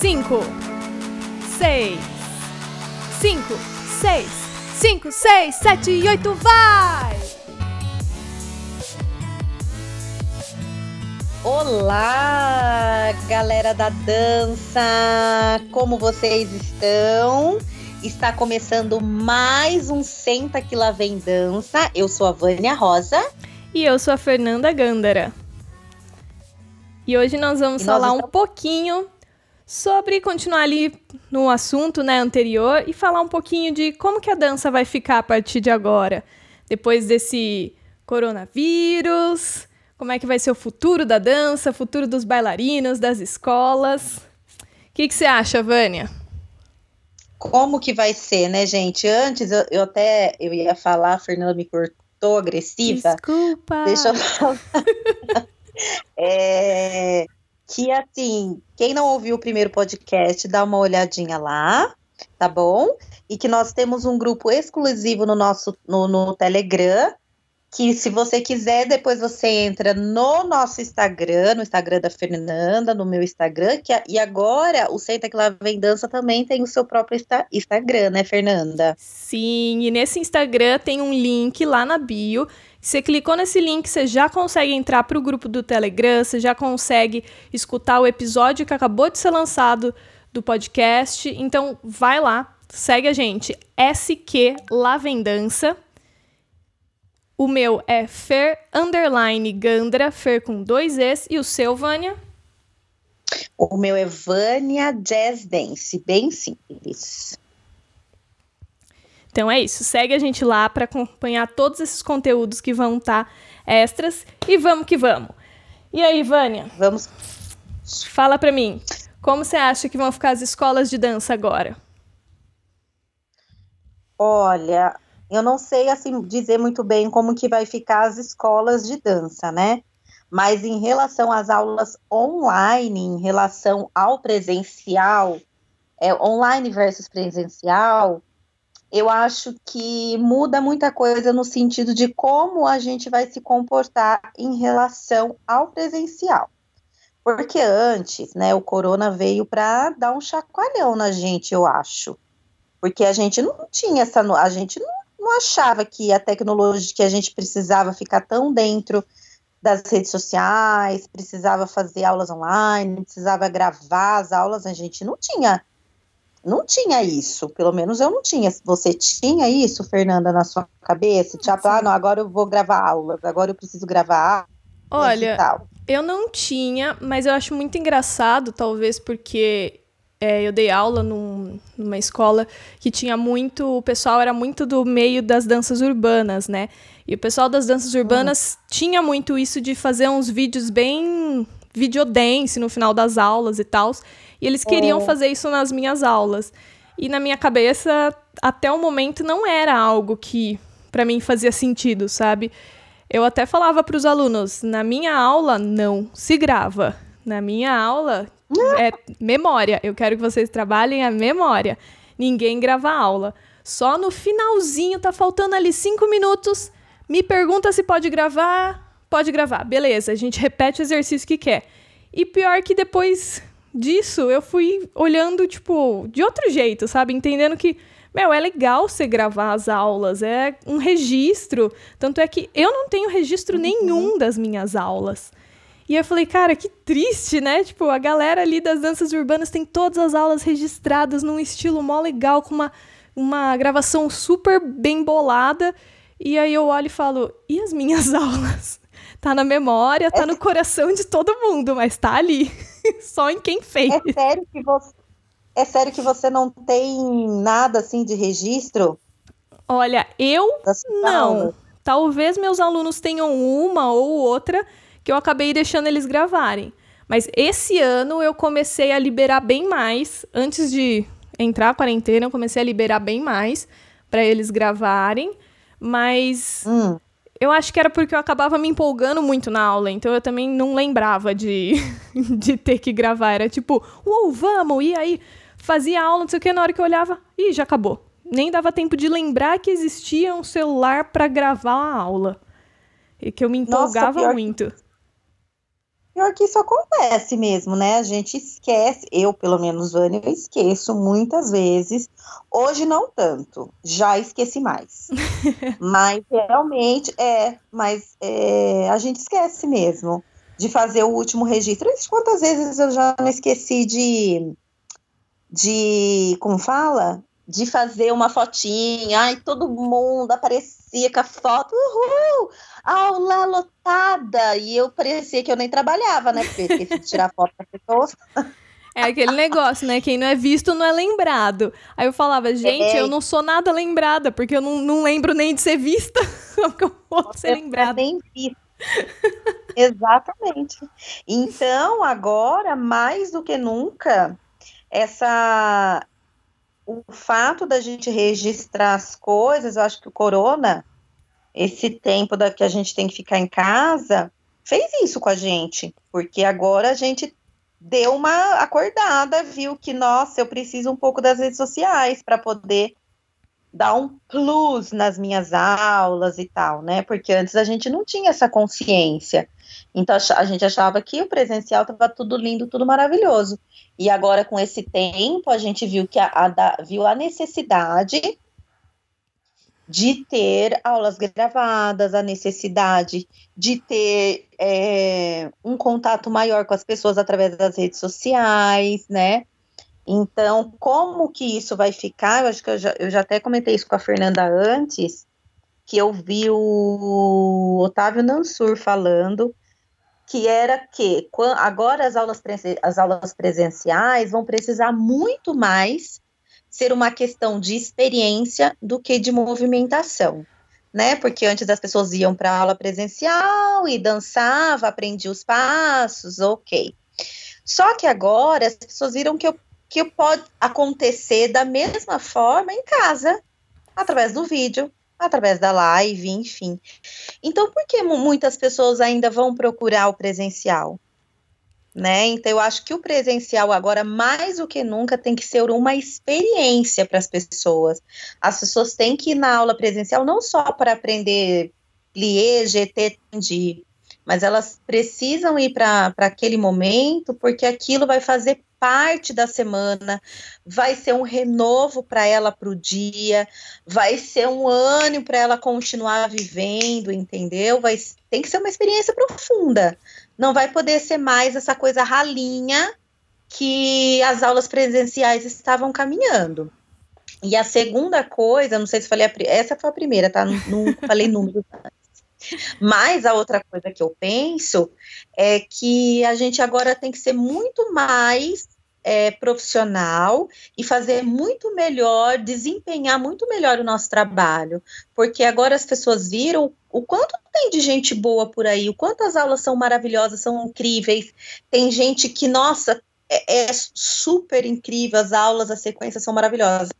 cinco, seis, cinco, seis, cinco, seis, sete e oito, vai! Olá, galera da dança! Como vocês estão? Está começando mais um Senta que lá vem dança. Eu sou a Vânia Rosa. E eu sou a Fernanda Gândara. E hoje nós vamos nós falar estamos... um pouquinho sobre continuar ali no assunto né, anterior e falar um pouquinho de como que a dança vai ficar a partir de agora, depois desse coronavírus, como é que vai ser o futuro da dança, futuro dos bailarinos, das escolas. O que, que você acha, Vânia? Como que vai ser, né, gente? Antes eu, eu até eu ia falar, a Fernanda me cortou agressiva. Desculpa. Deixa eu falar. é, que assim, quem não ouviu o primeiro podcast, dá uma olhadinha lá, tá bom? E que nós temos um grupo exclusivo no nosso no, no Telegram, que se você quiser, depois você entra no nosso Instagram, no Instagram da Fernanda, no meu Instagram, que, e agora o Senta Que Lá Vem Dança também tem o seu próprio Insta, Instagram, né, Fernanda? Sim, e nesse Instagram tem um link lá na bio. Você clicou nesse link, você já consegue entrar para o grupo do Telegram, você já consegue escutar o episódio que acabou de ser lançado do podcast. Então, vai lá, segue a gente, SQ Lá Vem Dança o meu é Fer underline Gandra, Fer com dois Es. E o seu, Vânia? O meu é Vânia Jazz Dance, bem simples. Então é isso. Segue a gente lá para acompanhar todos esses conteúdos que vão estar tá extras. E vamos que vamos. E aí, Vânia? Vamos. Fala para mim. Como você acha que vão ficar as escolas de dança agora? Olha, eu não sei assim dizer muito bem como que vai ficar as escolas de dança, né? Mas em relação às aulas online, em relação ao presencial, é, online versus presencial, eu acho que muda muita coisa no sentido de como a gente vai se comportar em relação ao presencial. Porque antes, né, o corona veio para dar um chacoalhão na gente, eu acho. Porque a gente não tinha essa, a gente não não achava que a tecnologia que a gente precisava ficar tão dentro das redes sociais, precisava fazer aulas online, precisava gravar as aulas, a gente não tinha não tinha isso, pelo menos eu não tinha. Você tinha isso, Fernanda, na sua cabeça? Tipo, ah, não, agora eu vou gravar aulas, agora eu preciso gravar aulas Olha, eu não tinha, mas eu acho muito engraçado, talvez porque é, eu dei aula num, numa escola que tinha muito. O pessoal era muito do meio das danças urbanas, né? E o pessoal das danças urbanas uhum. tinha muito isso de fazer uns vídeos bem videodance no final das aulas e tal. E eles queriam uhum. fazer isso nas minhas aulas. E na minha cabeça, até o momento, não era algo que para mim fazia sentido, sabe? Eu até falava para os alunos: na minha aula não se grava. Na minha aula é memória. Eu quero que vocês trabalhem a memória. Ninguém grava aula. Só no finalzinho, tá faltando ali cinco minutos. Me pergunta se pode gravar. Pode gravar. Beleza, a gente repete o exercício que quer. E pior que depois disso, eu fui olhando, tipo, de outro jeito, sabe? Entendendo que, meu, é legal você gravar as aulas, é um registro. Tanto é que eu não tenho registro nenhum das minhas aulas. E eu falei, cara, que triste, né? Tipo, a galera ali das danças urbanas tem todas as aulas registradas num estilo mó legal, com uma, uma gravação super bem bolada. E aí eu olho e falo, e as minhas aulas? Tá na memória, tá é no coração de todo mundo, mas tá ali. Só em quem fez. É sério que você. É sério que você não tem nada assim de registro? Olha, eu não. Aulas? Talvez meus alunos tenham uma ou outra, que eu acabei deixando eles gravarem. Mas esse ano eu comecei a liberar bem mais. Antes de entrar a quarentena, eu comecei a liberar bem mais para eles gravarem. Mas hum. Eu acho que era porque eu acabava me empolgando muito na aula. Então eu também não lembrava de, de ter que gravar. Era tipo, uou, vamos, e aí? Fazia aula, não sei o que, na hora que eu olhava, ih, já acabou. Nem dava tempo de lembrar que existia um celular para gravar a aula. E que eu me empolgava Nossa, muito. Pior que isso acontece mesmo, né? A gente esquece, eu pelo menos, Vânia, eu esqueço muitas vezes. Hoje não tanto, já esqueci mais. mas realmente, é, mas é, a gente esquece mesmo de fazer o último registro. Quantas vezes eu já me esqueci de, de, como fala? De fazer uma fotinha, ai, todo mundo aparecia com a foto, uhul, aula lotada, e eu parecia que eu nem trabalhava, né, porque esqueci de tirar foto das pessoas. É aquele negócio, né? Quem não é visto não é lembrado. Aí eu falava, gente, é. eu não sou nada lembrada, porque eu não, não lembro nem de ser vista. porque eu vou ser lembrada. Nem vista. Exatamente. Então, agora, mais do que nunca, essa o fato da gente registrar as coisas, eu acho que o corona, esse tempo da que a gente tem que ficar em casa, fez isso com a gente, porque agora a gente deu uma acordada, viu que, nossa, eu preciso um pouco das redes sociais para poder dar um plus nas minhas aulas e tal, né? Porque antes a gente não tinha essa consciência. Então a gente achava que o presencial estava tudo lindo, tudo maravilhoso. E agora, com esse tempo, a gente viu que a, a, viu a necessidade de ter aulas gravadas, a necessidade de ter é, um contato maior com as pessoas através das redes sociais, né? Então, como que isso vai ficar? Eu acho que eu já, eu já até comentei isso com a Fernanda antes, que eu vi o Otávio Nansur falando que era que agora as aulas, as aulas presenciais vão precisar muito mais ser uma questão de experiência do que de movimentação, né? Porque antes as pessoas iam para aula presencial e dançava, aprendia os passos, ok. Só que agora as pessoas viram que, eu, que pode acontecer da mesma forma em casa, através do vídeo, através da live, enfim. Então, por que muitas pessoas ainda vão procurar o presencial? Né? Então, eu acho que o presencial agora, mais do que nunca, tem que ser uma experiência para as pessoas. As pessoas têm que ir na aula presencial não só para aprender plié, GT, tendi, mas elas precisam ir para aquele momento, porque aquilo vai fazer parte da semana, vai ser um renovo para ela para o dia, vai ser um ânimo para ela continuar vivendo, entendeu? Vai, tem que ser uma experiência profunda. Não vai poder ser mais essa coisa ralinha que as aulas presenciais estavam caminhando. E a segunda coisa, não sei se falei, a, essa foi a primeira, tá? Não, falei números mas a outra coisa que eu penso é que a gente agora tem que ser muito mais é, profissional e fazer muito melhor, desempenhar muito melhor o nosso trabalho, porque agora as pessoas viram o quanto tem de gente boa por aí, o quanto as aulas são maravilhosas, são incríveis. Tem gente que, nossa, é, é super incrível, as aulas, as sequências são maravilhosas.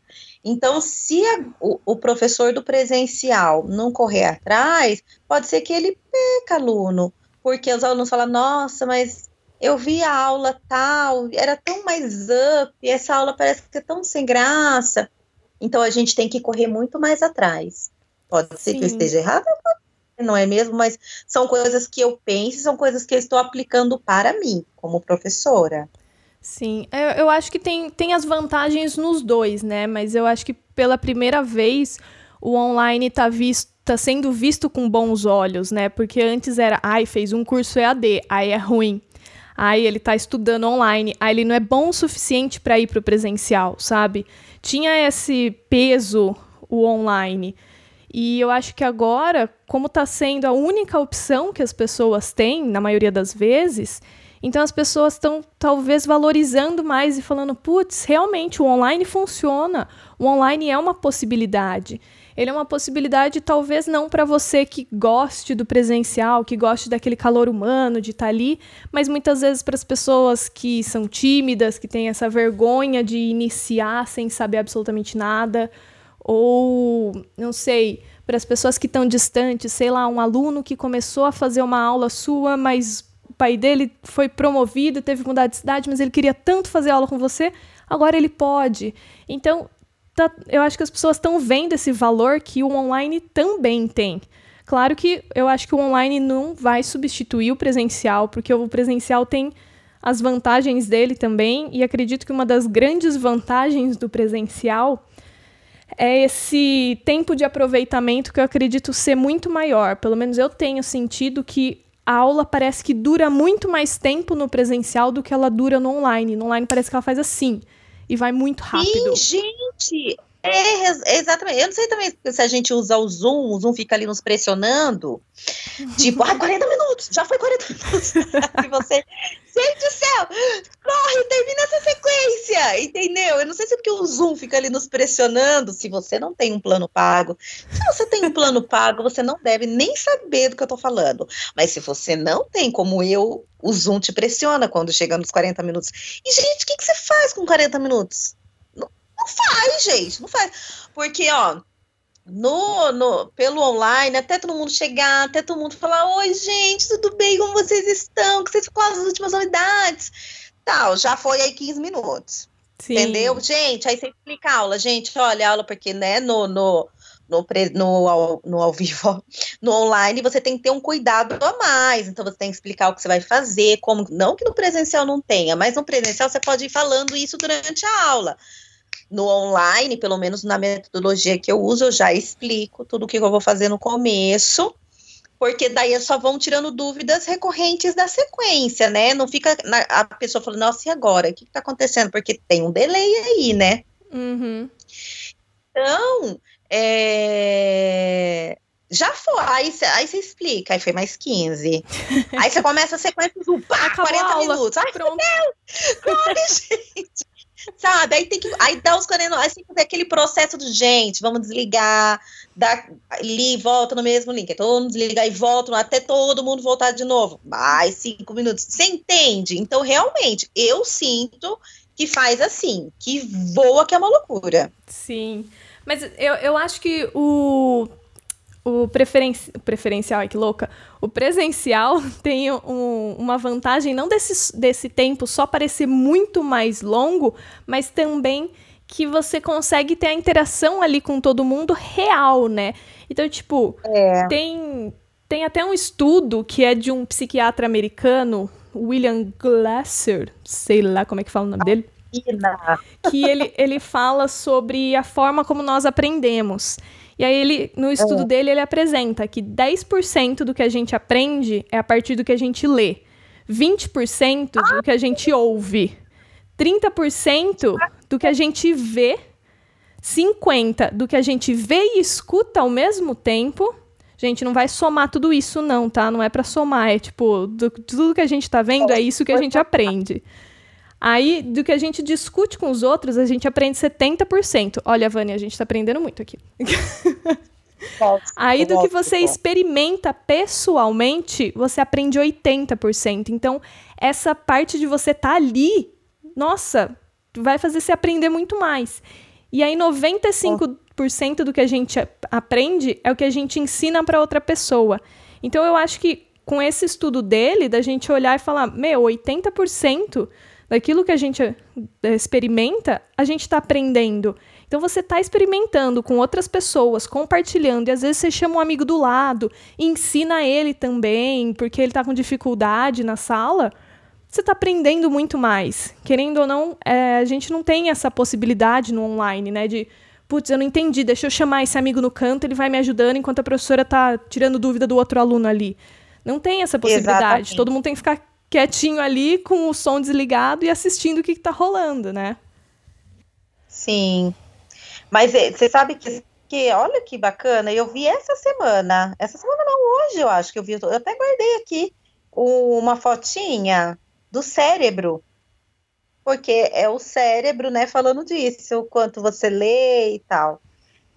Então, se a, o, o, professor do presencial não correr atrás, pode ser que ele peca aluno, porque os alunos falam, nossa, mas eu vi a aula tal, era tão mais up, essa aula parece que é tão sem graça. Então, a gente tem que correr muito mais atrás. Pode ser Sim. que eu esteja errada, não é mesmo? Mas são coisas que eu penso, são coisas que eu estou aplicando para mim, como professora. Sim, eu, eu acho que tem, tem as vantagens nos dois, né? Mas eu acho que pela primeira vez o online está visto tá sendo visto com bons olhos, né? Porque antes era, ai, fez um curso EAD, aí é ruim. Aí ele tá estudando online, aí ele não é bom o suficiente para ir pro presencial, sabe? Tinha esse peso o online. E eu acho que agora, como está sendo a única opção que as pessoas têm, na maioria das vezes, então as pessoas estão talvez valorizando mais e falando: putz, realmente o online funciona, o online é uma possibilidade. Ele é uma possibilidade, talvez não para você que goste do presencial, que goste daquele calor humano, de estar tá ali, mas muitas vezes para as pessoas que são tímidas, que têm essa vergonha de iniciar sem saber absolutamente nada, ou não sei, para as pessoas que estão distantes, sei lá, um aluno que começou a fazer uma aula sua, mas pai dele foi promovido, teve que mudar de cidade, mas ele queria tanto fazer aula com você, agora ele pode. Então, tá, eu acho que as pessoas estão vendo esse valor que o online também tem. Claro que eu acho que o online não vai substituir o presencial, porque o presencial tem as vantagens dele também, e acredito que uma das grandes vantagens do presencial é esse tempo de aproveitamento que eu acredito ser muito maior. Pelo menos eu tenho sentido que a aula parece que dura muito mais tempo no presencial do que ela dura no online. No online parece que ela faz assim e vai muito rápido. Sim, gente, é, exatamente. Eu não sei também se a gente usa o Zoom, o Zoom fica ali nos pressionando. Tipo, ah, 40 minutos, já foi 40 minutos. se você. Gente do céu, corre, termina essa sequência, entendeu? Eu não sei se é porque o Zoom fica ali nos pressionando, se você não tem um plano pago. Se você tem um plano pago, você não deve nem saber do que eu tô falando. Mas se você não tem, como eu, o Zoom te pressiona quando chega nos 40 minutos. E, gente, o que, que você faz com 40 minutos? Não faz, gente, não faz. Porque, ó, no, no, pelo online, até todo mundo chegar, até todo mundo falar: Oi, gente, tudo bem? Como vocês estão? Que vocês ficam as últimas novidades? Tal, já foi aí 15 minutos. Sim. Entendeu? Gente, aí você explica a aula, gente, olha a aula, porque, né, no, no, no, no, ao, no ao vivo, no online, você tem que ter um cuidado a mais. Então, você tem que explicar o que você vai fazer, como. Não que no presencial não tenha, mas no presencial você pode ir falando isso durante a aula no online, pelo menos na metodologia que eu uso, eu já explico tudo o que eu vou fazer no começo, porque daí só vão tirando dúvidas recorrentes da sequência, né? Não fica na, a pessoa falando, nossa, e agora? O que está acontecendo? Porque tem um delay aí, né? Uhum. Então, é... Já foi, aí você explica, aí foi mais 15. aí você começa a sequência do pá, 40 minutos. Ai, Pronto. meu Deus! Corre, gente! Sabe? Aí tem que. Aí dá os 40. Aí tem que fazer aquele processo de gente, vamos desligar, dá ali, volta no mesmo link. Todo mundo desligar e volta, até todo mundo voltar de novo. Mais cinco minutos. Você entende? Então, realmente, eu sinto que faz assim, que voa, que é uma loucura. Sim. Mas eu, eu acho que o o preferenci... preferencial, ai que louca, o presencial tem um, uma vantagem não desse, desse tempo só parecer muito mais longo, mas também que você consegue ter a interação ali com todo mundo real, né? Então, tipo, é. tem, tem até um estudo que é de um psiquiatra americano, William Glasser, sei lá como é que fala o nome dele. Que ele, ele fala sobre a forma como nós aprendemos. E aí ele, no estudo é. dele, ele apresenta que 10% do que a gente aprende é a partir do que a gente lê, 20% do que a gente ouve, 30% do que a gente vê, 50% do que a gente vê e escuta ao mesmo tempo. Gente, não vai somar tudo isso não, tá? Não é para somar, é tipo, do, tudo que a gente tá vendo é isso que a gente aprende. Aí, do que a gente discute com os outros, a gente aprende 70%. Olha, Vânia, a gente está aprendendo muito aqui. Aí, do que você experimenta pessoalmente, você aprende 80%. Então, essa parte de você estar tá ali, nossa, vai fazer você aprender muito mais. E aí, 95% do que a gente aprende é o que a gente ensina para outra pessoa. Então, eu acho que com esse estudo dele, da gente olhar e falar, meu, 80% daquilo que a gente eh, experimenta, a gente está aprendendo. Então você está experimentando com outras pessoas, compartilhando, e às vezes você chama um amigo do lado, ensina ele também, porque ele está com dificuldade na sala. Você está aprendendo muito mais. Querendo ou não, é, a gente não tem essa possibilidade no online, né? De, putz, eu não entendi, deixa eu chamar esse amigo no canto, ele vai me ajudando enquanto a professora está tirando dúvida do outro aluno ali. Não tem essa possibilidade. Exatamente. Todo mundo tem que ficar quietinho ali com o som desligado e assistindo o que, está rolando, né? Sim. Mas eh, você sabe que, que, olha que bacana, eu vi essa semana, essa semana não, hoje eu acho que eu vi, eu até guardei aqui uma fotinha do cérebro, porque é o cérebro, né, falando disso, o quanto você lê e tal.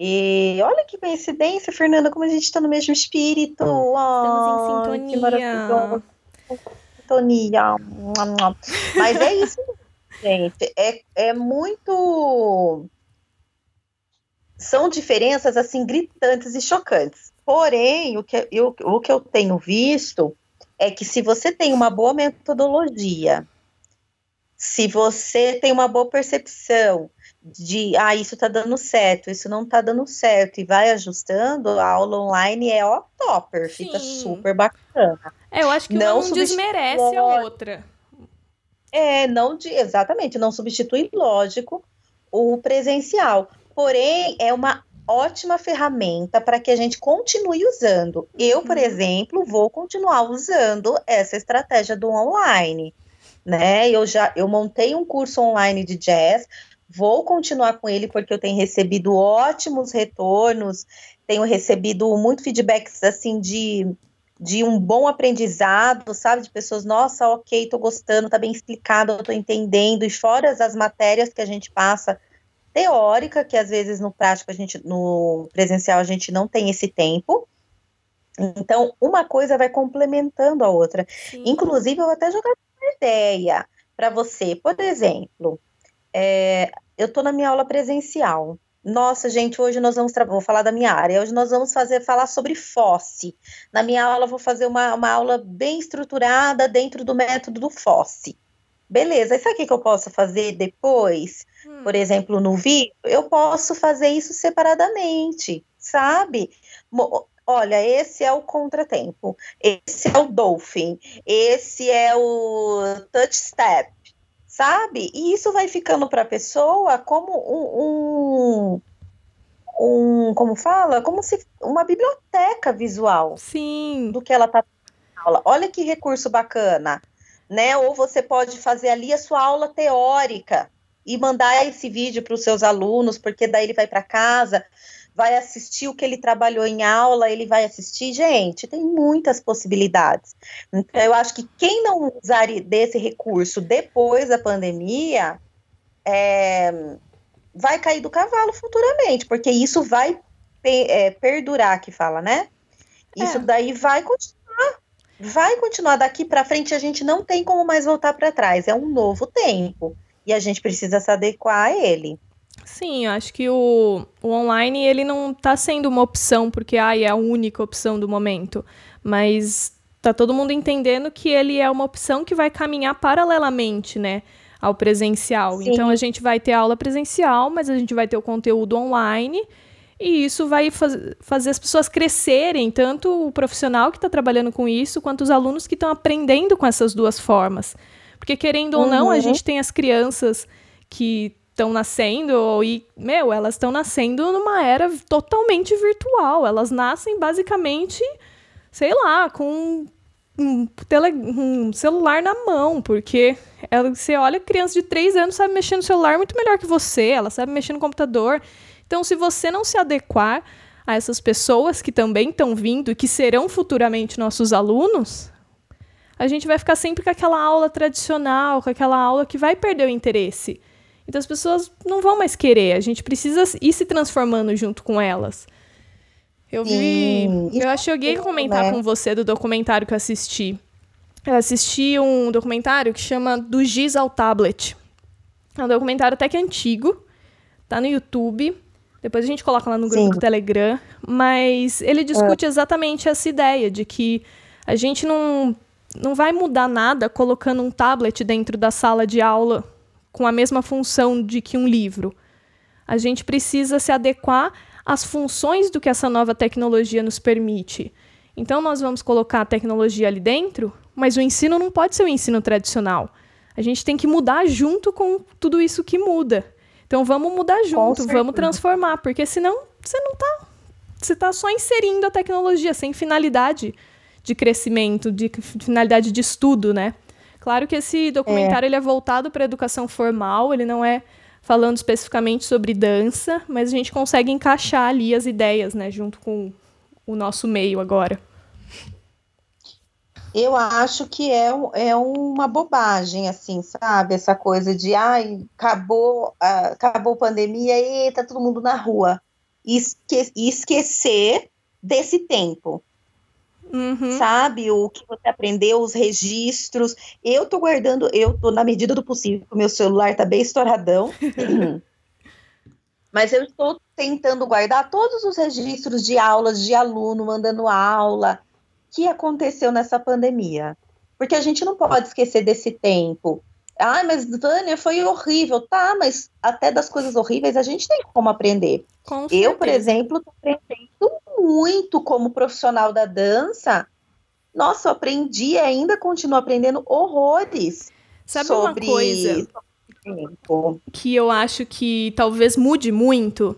E olha que coincidência, Fernanda, como a gente está no mesmo espírito. Estamos oh, em sintonia sintonia. Mas é isso, gente. É, é muito. São diferenças assim gritantes e chocantes. Porém, o que eu, o que eu tenho visto é que se você tem uma boa metodologia, se você tem uma boa percepção, de ah, isso tá dando certo, isso não tá dando certo, e vai ajustando, a aula online é ó topper, Sim. fica super bacana. É, eu acho que não uma desmerece a outra. É, não de, exatamente, não substitui, lógico, o presencial. Porém, é uma ótima ferramenta para que a gente continue usando. Eu, por exemplo, vou continuar usando essa estratégia do online. Né? Eu já eu montei um curso online de jazz, vou continuar com ele porque eu tenho recebido ótimos retornos, tenho recebido muito feedbacks assim de, de um bom aprendizado, sabe? De pessoas, nossa, ok, tô gostando, tá bem explicado, eu tô entendendo, e fora as matérias que a gente passa teórica, que às vezes no prático a gente, no presencial a gente não tem esse tempo. Então, uma coisa vai complementando a outra. Sim. Inclusive, eu até jogar uma ideia para você. Por exemplo, é, eu estou na minha aula presencial. Nossa, gente, hoje nós vamos vou falar da minha área. Hoje nós vamos fazer falar sobre FOSSE. Na minha aula vou fazer uma, uma aula bem estruturada dentro do método do FOSSE. Beleza, e sabe o que, que eu posso fazer depois? Hum. Por exemplo, no vídeo, eu posso fazer isso separadamente, sabe? Olha, esse é o contratempo, esse é o dolphin, esse é o touch step, sabe? E isso vai ficando para a pessoa como um, um, um, como fala, como se uma biblioteca visual. Sim. Do que ela tá aula. Olha que recurso bacana, né? Ou você pode fazer ali a sua aula teórica e mandar esse vídeo para os seus alunos, porque daí ele vai para casa vai assistir o que ele trabalhou em aula, ele vai assistir. Gente, tem muitas possibilidades. Então, eu acho que quem não usar desse recurso depois da pandemia é, vai cair do cavalo futuramente, porque isso vai é, perdurar, que fala, né? Isso é. daí vai continuar. Vai continuar daqui para frente, a gente não tem como mais voltar para trás. É um novo tempo e a gente precisa se adequar a ele. Sim, eu acho que o, o online ele não está sendo uma opção porque ah, é a única opção do momento, mas tá todo mundo entendendo que ele é uma opção que vai caminhar paralelamente, né, ao presencial. Sim. Então a gente vai ter aula presencial, mas a gente vai ter o conteúdo online e isso vai faz, fazer as pessoas crescerem, tanto o profissional que está trabalhando com isso, quanto os alunos que estão aprendendo com essas duas formas. Porque, querendo uhum. ou não, a uhum. gente tem as crianças que estão nascendo e, meu, elas estão nascendo numa era totalmente virtual. Elas nascem basicamente, sei lá, com um, tele, um celular na mão, porque ela, você olha, criança de 3 anos sabe mexer no celular muito melhor que você, ela sabe mexer no computador. Então, se você não se adequar a essas pessoas que também estão vindo e que serão futuramente nossos alunos, a gente vai ficar sempre com aquela aula tradicional, com aquela aula que vai perder o interesse. Então as pessoas não vão mais querer, a gente precisa ir se transformando junto com elas. Eu vi. eu cheguei a comentar né? com você do documentário que eu assisti. Eu assisti um documentário que chama Do Giz ao Tablet. É um documentário até que antigo. Tá no YouTube. Depois a gente coloca lá no grupo Sim. do Telegram. Mas ele discute é. exatamente essa ideia de que a gente não, não vai mudar nada colocando um tablet dentro da sala de aula com a mesma função de que um livro. A gente precisa se adequar às funções do que essa nova tecnologia nos permite. Então, nós vamos colocar a tecnologia ali dentro, mas o ensino não pode ser o ensino tradicional. A gente tem que mudar junto com tudo isso que muda. Então, vamos mudar junto, vamos transformar, porque senão você não está. Você está só inserindo a tecnologia sem finalidade de crescimento, de finalidade de estudo, né? Claro que esse documentário é. ele é voltado para a educação formal, ele não é falando especificamente sobre dança, mas a gente consegue encaixar ali as ideias, né, junto com o nosso meio agora. Eu acho que é, é uma bobagem, assim, sabe? Essa coisa de, ai, acabou, acabou a pandemia e tá todo mundo na rua. Esque esquecer desse tempo. Uhum. Sabe o que você aprendeu, os registros. Eu tô guardando, eu tô na medida do possível, meu celular tá bem estouradão. Mas eu estou tentando guardar todos os registros de aulas de aluno mandando aula que aconteceu nessa pandemia. Porque a gente não pode esquecer desse tempo. Ah, mas Vânia, foi horrível. Tá, mas até das coisas horríveis a gente tem como aprender. Com eu, por exemplo, estou aprendendo muito como profissional da dança. Nossa, eu aprendi e ainda continuo aprendendo horrores. Sabe sobre... uma coisa que eu acho que talvez mude muito?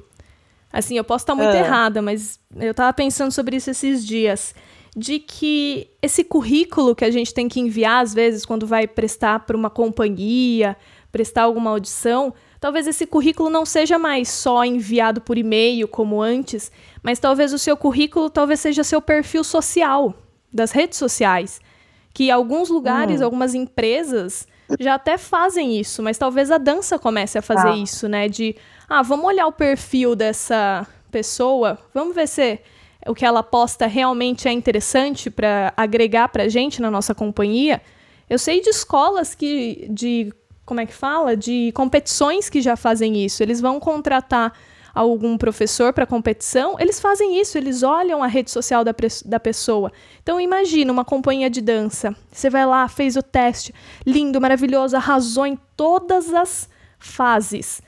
Assim, eu posso estar muito é. errada, mas eu estava pensando sobre isso esses dias de que esse currículo que a gente tem que enviar, às vezes, quando vai prestar para uma companhia, prestar alguma audição, talvez esse currículo não seja mais só enviado por e-mail como antes, mas talvez o seu currículo talvez seja seu perfil social das redes sociais, que alguns lugares, hum. algumas empresas já até fazem isso, mas talvez a dança comece a fazer ah. isso, né? De, ah, vamos olhar o perfil dessa pessoa, vamos ver se o que ela posta realmente é interessante para agregar para a gente na nossa companhia. Eu sei de escolas que, de, como é que fala? De competições que já fazem isso. Eles vão contratar algum professor para competição, eles fazem isso, eles olham a rede social da, da pessoa. Então imagina uma companhia de dança. Você vai lá, fez o teste, lindo, maravilhoso, arrasou em todas as fases.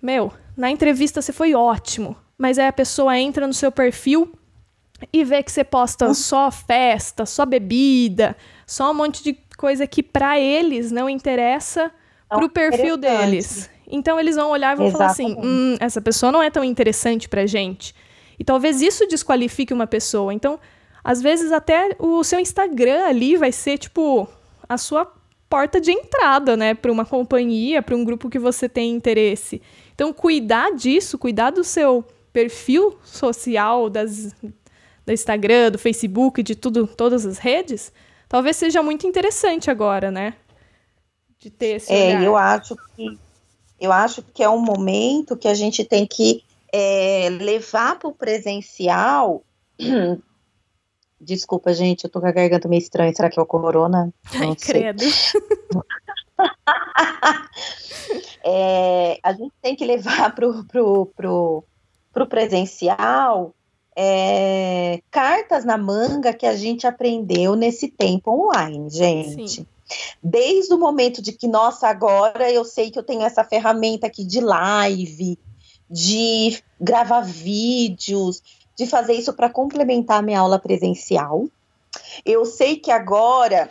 Meu, na entrevista você foi ótimo mas aí a pessoa entra no seu perfil e vê que você posta só festa, só bebida, só um monte de coisa que para eles não interessa não pro perfil deles. Então eles vão olhar e vão Exatamente. falar assim: hum, essa pessoa não é tão interessante pra gente. E talvez isso desqualifique uma pessoa. Então, às vezes até o seu Instagram ali vai ser tipo a sua porta de entrada, né, para uma companhia, para um grupo que você tem interesse. Então, cuidar disso, cuidar do seu perfil social das, do Instagram, do Facebook, de tudo, todas as redes, talvez seja muito interessante agora, né? De ter esse É, olhar. eu acho que eu acho que é um momento que a gente tem que é, levar para o presencial. Desculpa, gente, eu tô com a garganta meio estranha. Será que é o corona? Não Ai, credo. é, a gente tem que levar pro, pro, pro, para o presencial é, cartas na manga que a gente aprendeu nesse tempo online, gente. Sim. Desde o momento de que, nossa, agora eu sei que eu tenho essa ferramenta aqui de live, de gravar vídeos, de fazer isso para complementar a minha aula presencial. Eu sei que agora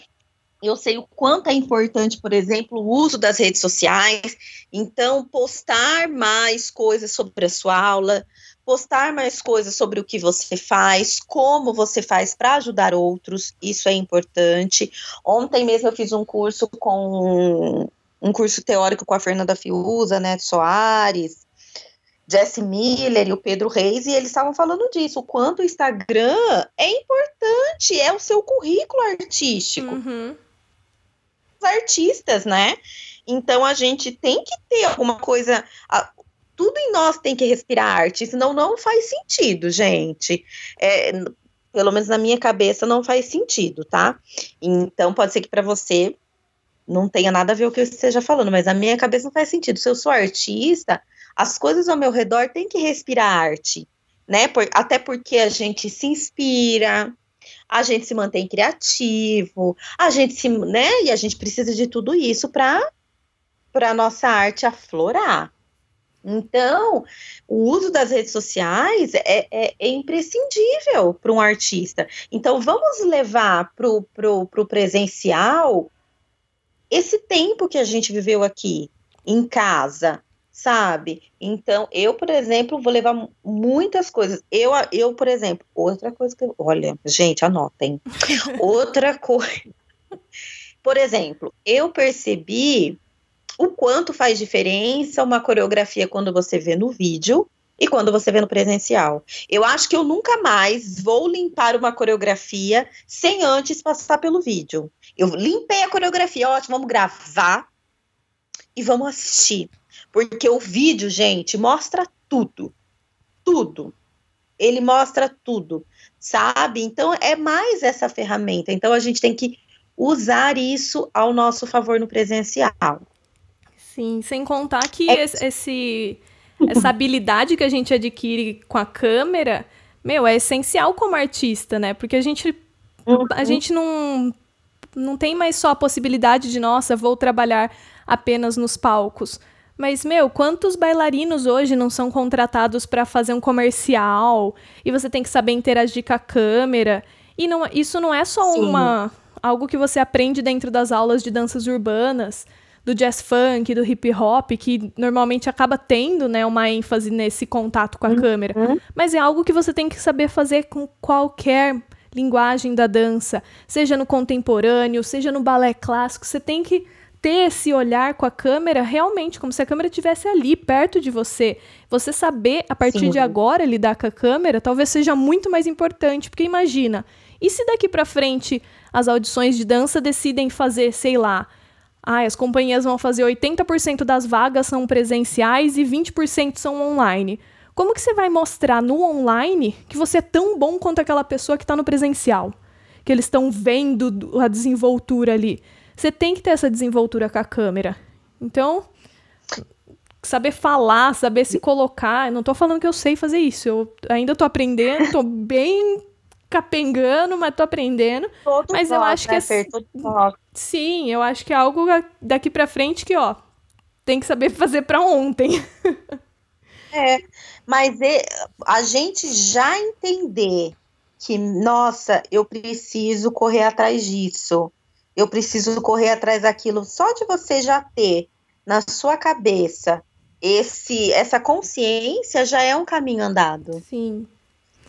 eu sei o quanto é importante, por exemplo, o uso das redes sociais. Então, postar mais coisas sobre a sua aula, postar mais coisas sobre o que você faz, como você faz para ajudar outros, isso é importante. Ontem mesmo eu fiz um curso com um curso teórico com a Fernanda Fiuza, né, Soares, Jesse Miller e o Pedro Reis, e eles estavam falando disso, o quanto o Instagram é importante, é o seu currículo artístico. Uhum. Os artistas, né? Então a gente tem que ter alguma coisa tudo em nós tem que respirar arte, senão não faz sentido, gente. É, pelo menos na minha cabeça não faz sentido, tá? Então pode ser que para você não tenha nada a ver o que eu esteja falando, mas na minha cabeça não faz sentido. Se eu sou artista, as coisas ao meu redor têm que respirar arte, né? Por, até porque a gente se inspira, a gente se mantém criativo, a gente se, né? E a gente precisa de tudo isso para para nossa arte aflorar. Então, o uso das redes sociais é, é, é imprescindível para um artista. Então, vamos levar para o pro, pro presencial esse tempo que a gente viveu aqui, em casa, sabe? Então, eu, por exemplo, vou levar muitas coisas. Eu, eu por exemplo, outra coisa que eu. Olha, gente, anotem. outra coisa. Por exemplo, eu percebi o quanto faz diferença uma coreografia quando você vê no vídeo e quando você vê no presencial. Eu acho que eu nunca mais vou limpar uma coreografia sem antes passar pelo vídeo. Eu limpei a coreografia, ótimo, vamos gravar e vamos assistir. Porque o vídeo, gente, mostra tudo. Tudo. Ele mostra tudo, sabe? Então é mais essa ferramenta. Então a gente tem que usar isso ao nosso favor no presencial. Sim, sem contar que é... esse, essa habilidade que a gente adquire com a câmera, meu, é essencial como artista, né? Porque a gente, uhum. a gente não não tem mais só a possibilidade de, nossa, vou trabalhar apenas nos palcos. Mas, meu, quantos bailarinos hoje não são contratados para fazer um comercial e você tem que saber interagir com a câmera? E não, isso não é só Sim. uma algo que você aprende dentro das aulas de danças urbanas, do jazz funk, do hip hop, que normalmente acaba tendo né, uma ênfase nesse contato com a uhum. câmera. Mas é algo que você tem que saber fazer com qualquer linguagem da dança, seja no contemporâneo, seja no balé clássico, você tem que ter esse olhar com a câmera realmente como se a câmera estivesse ali perto de você. Você saber a partir Sim. de agora lidar com a câmera talvez seja muito mais importante, porque imagina, e se daqui para frente as audições de dança decidem fazer, sei lá, ah, as companhias vão fazer 80% das vagas são presenciais e 20% são online. Como que você vai mostrar no online que você é tão bom quanto aquela pessoa que está no presencial? Que eles estão vendo a desenvoltura ali. Você tem que ter essa desenvoltura com a câmera. Então, saber falar, saber se colocar. Eu não estou falando que eu sei fazer isso. Eu ainda estou aprendendo, estou bem capengando, mas tô aprendendo. Todo mas eu acho né, que é, sim, eu acho que é algo daqui para frente que, ó, tem que saber fazer para ontem. é, mas a gente já entender que, nossa, eu preciso correr atrás disso eu preciso correr atrás daquilo. Só de você já ter na sua cabeça esse essa consciência já é um caminho andado. Sim.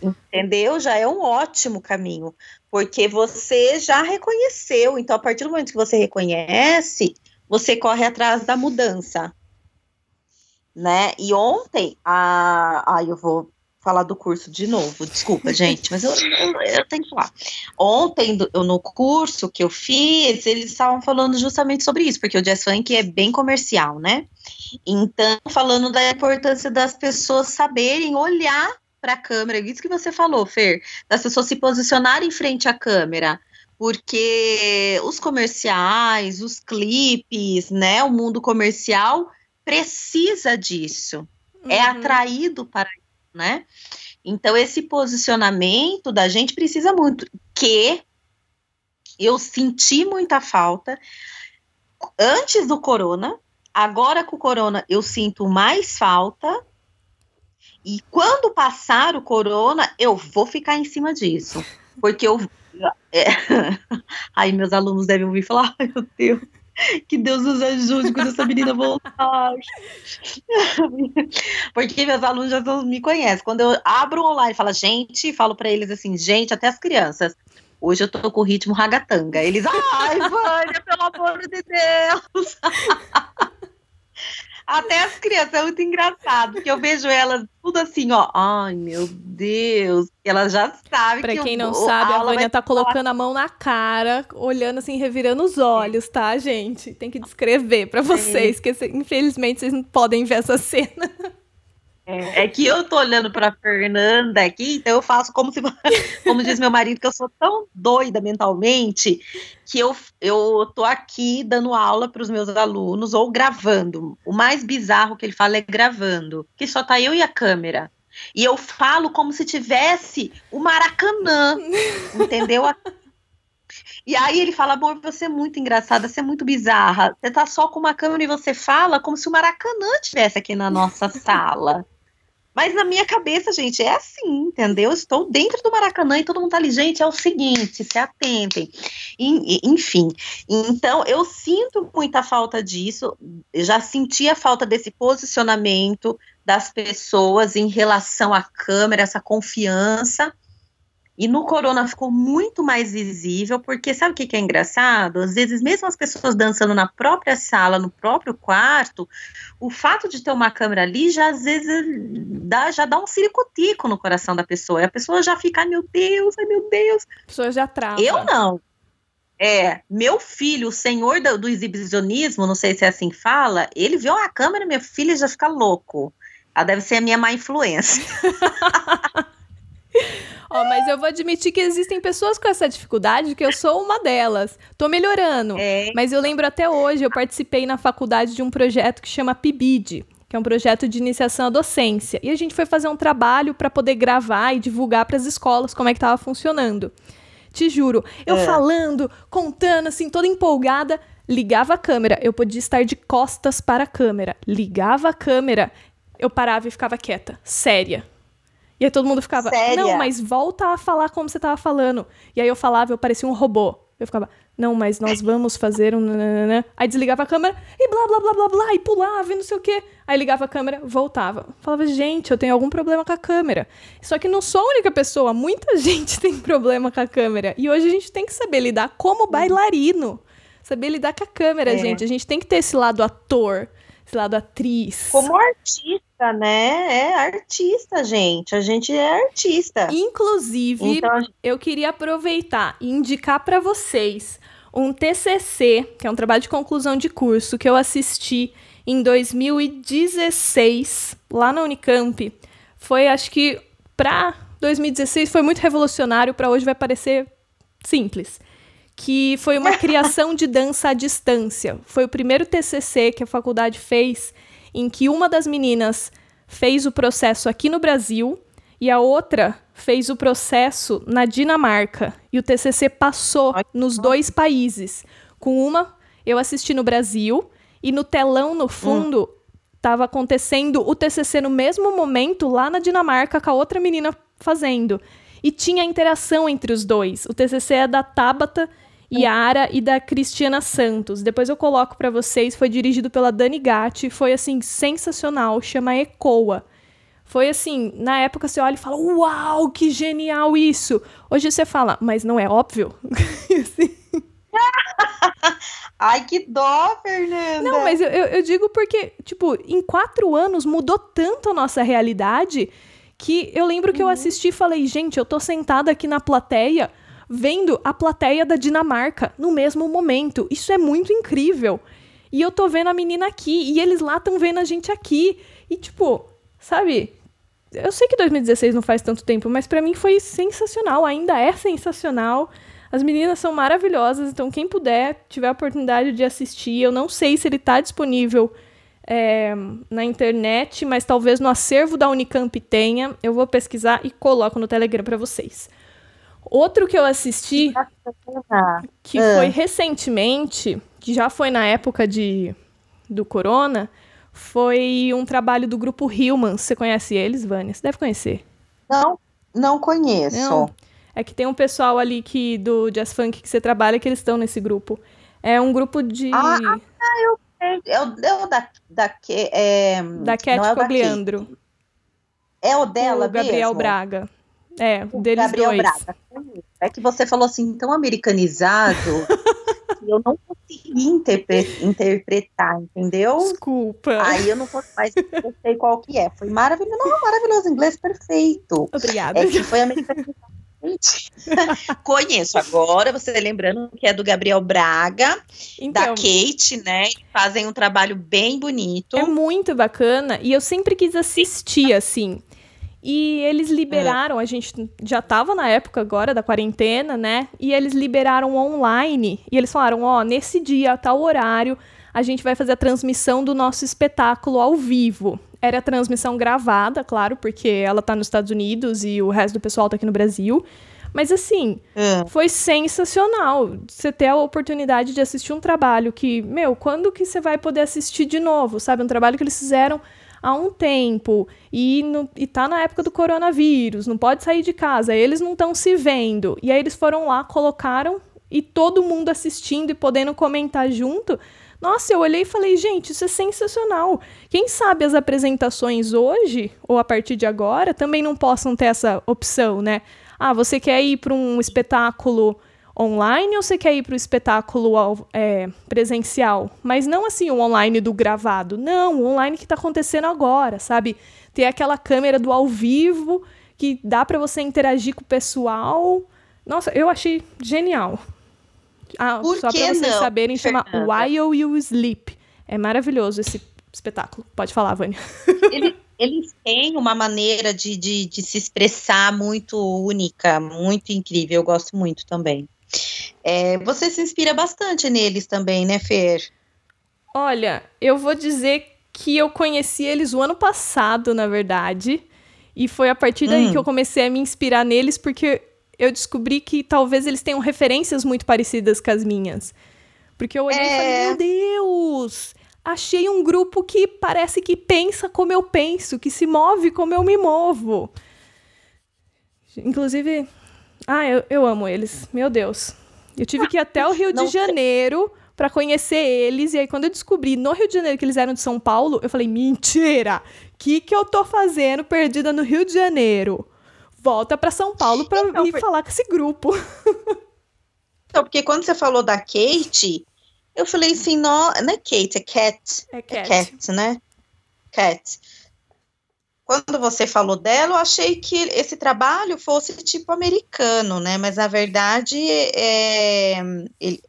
Entendeu? Já é um ótimo caminho, porque você já reconheceu. Então, a partir do momento que você reconhece, você corre atrás da mudança. Né? E ontem, a, a eu vou falar do curso de novo, desculpa, gente, mas eu, eu, eu tenho que falar. Ontem, eu, no curso que eu fiz, eles estavam falando justamente sobre isso, porque o jazz funk é bem comercial, né? Então, falando da importância das pessoas saberem olhar para a câmera, isso que você falou, Fer, das pessoas se posicionarem em frente à câmera, porque os comerciais, os clipes, né, o mundo comercial precisa disso, é uhum. é atraído para né? Então, esse posicionamento da gente precisa muito, que eu senti muita falta antes do corona, agora com o corona eu sinto mais falta, e quando passar o corona, eu vou ficar em cima disso, porque eu... É, aí meus alunos devem ouvir falar, ai meu Deus, que Deus nos ajude quando essa menina voltar. Porque meus alunos já me conhecem. Quando eu abro online e falo, gente, falo para eles assim, gente, até as crianças. Hoje eu tô com o ritmo ragatanga. Eles, ai, Vânia, pelo amor de Deus. Até as crianças, é muito engraçado, porque eu vejo elas tudo assim, ó. Ai, meu Deus. Elas já sabem pra que quem não sabe, a, a Vânia tá colocando a mão na cara, olhando assim, revirando os olhos, tá, gente? Tem que descrever para vocês, que infelizmente vocês não podem ver essa cena. É, é, que eu tô olhando pra Fernanda aqui, então eu faço como se, como diz meu marido, que eu sou tão doida mentalmente que eu, eu tô aqui dando aula para os meus alunos ou gravando. O mais bizarro que ele fala é gravando, que só tá eu e a câmera. E eu falo como se tivesse o Maracanã, entendeu? E aí ele fala, amor, você é muito engraçada, você é muito bizarra. Você tá só com uma câmera e você fala como se o Maracanã tivesse aqui na nossa sala. Mas na minha cabeça, gente, é assim, entendeu? estou dentro do Maracanã e todo mundo tá ali, gente, é o seguinte, se atentem. E, enfim, então eu sinto muita falta disso, já senti a falta desse posicionamento das pessoas em relação à câmera, essa confiança. E no corona ficou muito mais visível, porque sabe o que, que é engraçado? Às vezes, mesmo as pessoas dançando na própria sala, no próprio quarto, o fato de ter uma câmera ali já às vezes dá, já dá um ciricutico no coração da pessoa. E a pessoa já fica, ai meu Deus, ai meu Deus. A pessoa já trava. Eu não. É, meu filho, o senhor do, do exibicionismo, não sei se é assim que fala, ele viu a câmera, meu filho já fica louco. Ela deve ser a minha má influência. Ó, mas eu vou admitir que existem pessoas com essa dificuldade, que eu sou uma delas. Tô melhorando. É. Mas eu lembro até hoje, eu participei na faculdade de um projeto que chama PIBID, que é um projeto de iniciação à docência. E a gente foi fazer um trabalho para poder gravar e divulgar para as escolas como é que estava funcionando. Te juro. Eu é. falando, contando, assim, toda empolgada, ligava a câmera. Eu podia estar de costas para a câmera. Ligava a câmera, eu parava e ficava quieta, séria. E aí todo mundo ficava, Séria? não, mas volta a falar como você tava falando. E aí eu falava, eu parecia um robô. Eu ficava, não, mas nós vamos fazer um. Nananana. Aí desligava a câmera e blá blá blá blá blá, e pulava e não sei o quê. Aí ligava a câmera, voltava. Falava, gente, eu tenho algum problema com a câmera. Só que não sou a única pessoa, muita gente tem problema com a câmera. E hoje a gente tem que saber lidar como bailarino. Saber lidar com a câmera, é. gente. A gente tem que ter esse lado ator, esse lado atriz. Como artista, né? É artista, gente. A gente é artista. Inclusive, então, eu queria aproveitar e indicar para vocês um TCC, que é um trabalho de conclusão de curso que eu assisti em 2016 lá na Unicamp. Foi, acho que para 2016 foi muito revolucionário, para hoje vai parecer simples que foi uma criação de dança à distância. Foi o primeiro TCC que a faculdade fez em que uma das meninas fez o processo aqui no Brasil e a outra fez o processo na Dinamarca. E o TCC passou nos dois países. Com uma, eu assisti no Brasil e no telão no fundo estava hum. acontecendo o TCC no mesmo momento lá na Dinamarca com a outra menina fazendo. E tinha interação entre os dois. O TCC é da Tabata Yara e da Cristiana Santos. Depois eu coloco para vocês, foi dirigido pela Dani Gatti, foi assim sensacional, chama Ecoa. Foi assim, na época você olha e fala: "Uau, que genial isso". Hoje você fala: "Mas não é óbvio?". Ai, que dó, Fernanda! Não, mas eu, eu, eu, digo porque, tipo, em quatro anos mudou tanto a nossa realidade que eu lembro que uhum. eu assisti e falei, gente, eu tô sentada aqui na plateia vendo a plateia da Dinamarca no mesmo momento. Isso é muito incrível. E eu tô vendo a menina aqui e eles lá estão vendo a gente aqui. E tipo, sabe? Eu sei que 2016 não faz tanto tempo, mas para mim foi sensacional, ainda é sensacional. As meninas são maravilhosas, então quem puder, tiver a oportunidade de assistir, eu não sei se ele tá disponível é, na internet, mas talvez no acervo da Unicamp tenha. Eu vou pesquisar e coloco no Telegram para vocês. Outro que eu assisti, que ah. foi recentemente, que já foi na época de, do Corona, foi um trabalho do grupo Hillman. Você conhece eles, Vânia? Você deve conhecer. Não, não conheço. Não. É que tem um pessoal ali que do Jazz Funk que você trabalha que eles estão nesse grupo. É um grupo de. Ah, ah eu sei. É o, é da, da, é, da Cat é Cogliandro. É o dela, o Gabriel mesmo? Braga. É, o deles Gabriel dois. Braga. É que você falou assim, tão americanizado, que eu não consegui interpre interpretar, entendeu? Desculpa. Aí eu não posso mais, eu sei qual que é. Foi maravilhoso, não, maravilhoso, inglês perfeito. Obrigada. É que foi americanizado. Conheço agora, você lembrando que é do Gabriel Braga, então, da Kate, né? Fazem um trabalho bem bonito. É muito bacana e eu sempre quis assistir assim. E eles liberaram, é. a gente já estava na época agora da quarentena, né? E eles liberaram online. E eles falaram: ó, oh, nesse dia, tal horário, a gente vai fazer a transmissão do nosso espetáculo ao vivo. Era transmissão gravada, claro, porque ela tá nos Estados Unidos e o resto do pessoal tá aqui no Brasil. Mas assim, é. foi sensacional você ter a oportunidade de assistir um trabalho que, meu, quando que você vai poder assistir de novo, sabe? Um trabalho que eles fizeram há um tempo e, no, e tá na época do coronavírus, não pode sair de casa, eles não estão se vendo. E aí eles foram lá, colocaram e todo mundo assistindo e podendo comentar junto. Nossa, eu olhei e falei, gente, isso é sensacional. Quem sabe as apresentações hoje, ou a partir de agora, também não possam ter essa opção, né? Ah, você quer ir para um espetáculo online ou você quer ir para o espetáculo é, presencial? Mas não assim o online do gravado. Não, o online que está acontecendo agora, sabe? Ter aquela câmera do ao vivo que dá para você interagir com o pessoal. Nossa, eu achei genial. Ah, Por só para vocês não, saberem, chama While You Sleep. É maravilhoso esse espetáculo. Pode falar, Vânia. Ele, eles têm uma maneira de, de, de, se expressar muito única, muito incrível. Eu gosto muito também. É, você se inspira bastante neles também, né, Fer? Olha, eu vou dizer que eu conheci eles o ano passado, na verdade. E foi a partir daí hum. que eu comecei a me inspirar neles, porque eu descobri que talvez eles tenham referências muito parecidas com as minhas. Porque eu olhei é... e falei, é. meu Deus, achei um grupo que parece que pensa como eu penso, que se move como eu me movo. Inclusive, ah, eu, eu amo eles, meu Deus. Eu tive que ir até o Rio de Janeiro para conhecer eles, e aí quando eu descobri no Rio de Janeiro que eles eram de São Paulo, eu falei, mentira! O que, que eu tô fazendo perdida no Rio de Janeiro? Volta para São Paulo para então, vir falar com esse grupo. Então, porque quando você falou da Kate, eu falei assim, não, não é Kate, é Cat. É Cat. É Cat, né? Cat. Quando você falou dela, eu achei que esse trabalho fosse tipo americano, né? Mas na verdade, é, ele,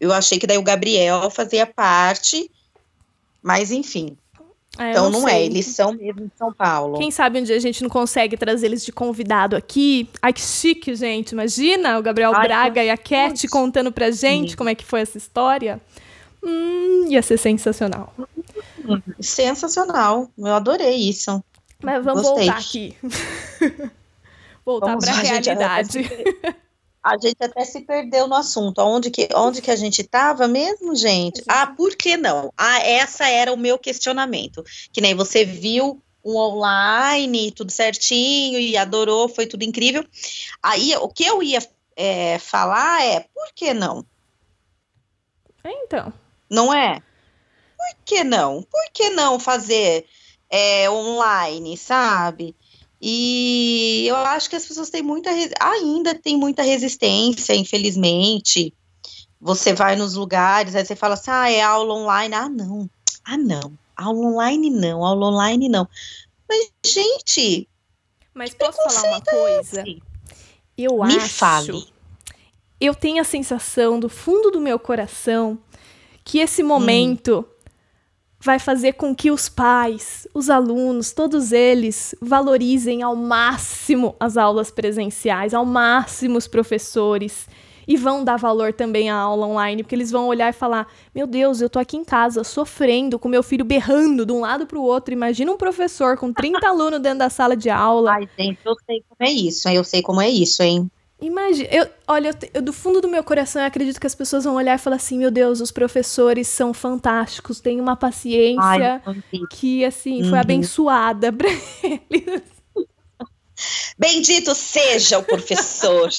eu achei que daí o Gabriel fazia parte, mas enfim. É, então não, não é, eles são mesmo de São Paulo. Quem sabe um dia a gente não consegue trazer eles de convidado aqui. Ai, que chique, gente. Imagina o Gabriel Ai, Braga e a Cat contando pra gente sim. como é que foi essa história. Hum, ia ser sensacional. Sensacional. Eu adorei isso. Mas vamos Gostei. voltar aqui. voltar vamos, pra realidade. A gente até se perdeu no assunto. Onde que, onde que a gente estava mesmo, gente? Ah, por que não? Ah, essa era o meu questionamento. Que nem você viu um online, tudo certinho, e adorou, foi tudo incrível. Aí, o que eu ia é, falar é, por que não? Então. Não é? Por que não? Por que não fazer é, online, sabe? E eu acho que as pessoas têm muita ainda tem muita resistência, infelizmente. Você vai nos lugares, aí você fala assim: "Ah, é aula online". Ah, não. Ah, não. Aula online não, aula online não. Mas gente, mas posso falar uma coisa? É eu Me acho fale. Eu tenho a sensação do fundo do meu coração que esse momento hum vai fazer com que os pais, os alunos, todos eles valorizem ao máximo as aulas presenciais, ao máximo os professores e vão dar valor também à aula online, porque eles vão olhar e falar: "Meu Deus, eu tô aqui em casa sofrendo com meu filho berrando de um lado para o outro. Imagina um professor com 30 alunos dentro da sala de aula". Ai, gente, eu sei como é isso, eu sei como é isso, hein? Imagina, eu, olha, eu, eu, do fundo do meu coração eu acredito que as pessoas vão olhar e falar assim: meu Deus, os professores são fantásticos, têm uma paciência Ai, que, assim, uhum. foi abençoada pra eles. Bendito seja o professor.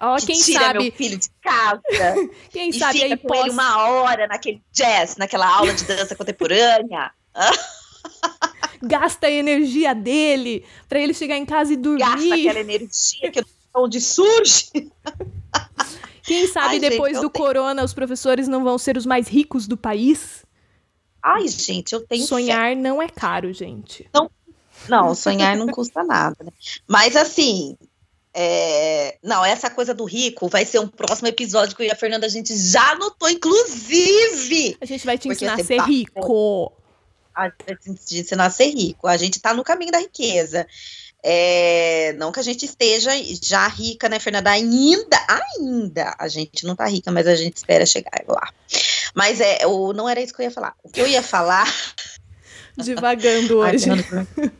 Ó, que quem tira sabe meu filho de casa quem e sabe fica com ele uma hora naquele jazz, naquela aula de dança contemporânea. Gasta a energia dele para ele chegar em casa e dormir. Gasta aquela energia que eu onde surge. Quem sabe Ai, depois gente, do tenho... corona os professores não vão ser os mais ricos do país? Ai, gente, eu tenho Sonhar fé. não é caro, gente. Não, não sonhar não custa nada. Né? Mas assim, é... não, essa coisa do rico vai ser um próximo episódio que eu e a Fernanda a gente já notou, inclusive. A gente vai te ensinar a ser rico. A gente te ensinar a ser rico. A gente tá no caminho da riqueza. É, não que a gente esteja já rica, né, Fernanda? Ainda, ainda. A gente não tá rica, mas a gente espera chegar lá. Mas é, o, não era isso que eu ia falar. O que eu ia falar. Devagando hoje. Ai, Fernanda,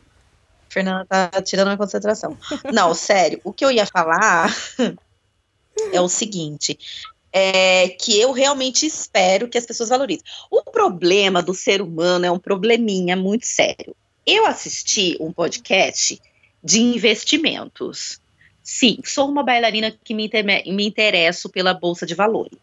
Fernanda tá tirando a concentração. Não, sério. O que eu ia falar é o seguinte. É, que eu realmente espero que as pessoas valorizem. O problema do ser humano é um probleminha muito sério. Eu assisti um podcast de investimentos. Sim, sou uma bailarina que me, me interesso pela bolsa de valores.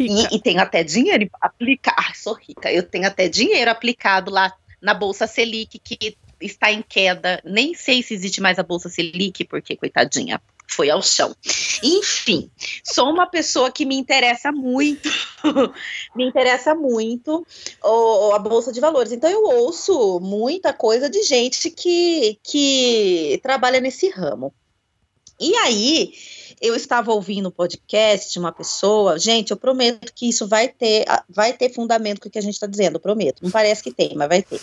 E, e, tenho até dinheiro aplicado. Ah, sou rica. Eu tenho até dinheiro aplicado lá na bolsa Selic, que está em queda. Nem sei se existe mais a bolsa Selic, porque, coitadinha, foi ao chão. Enfim, sou uma pessoa que me interessa muito, me interessa muito o, a Bolsa de Valores. Então eu ouço muita coisa de gente que, que trabalha nesse ramo. E aí, eu estava ouvindo um podcast de uma pessoa, gente, eu prometo que isso vai ter, vai ter fundamento com o que a gente está dizendo, prometo. Não parece que tem, mas vai ter.